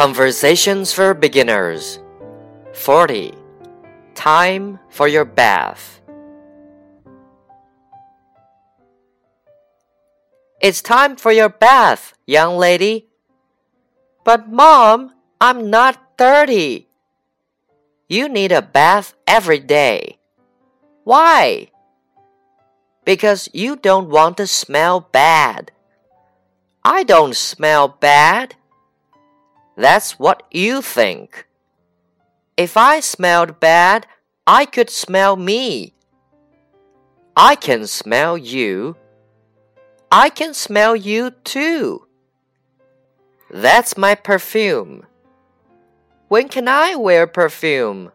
Conversations for Beginners 40. Time for your bath. It's time for your bath, young lady. But, Mom, I'm not 30. You need a bath every day. Why? Because you don't want to smell bad. I don't smell bad. That's what you think. If I smelled bad, I could smell me. I can smell you. I can smell you too. That's my perfume. When can I wear perfume?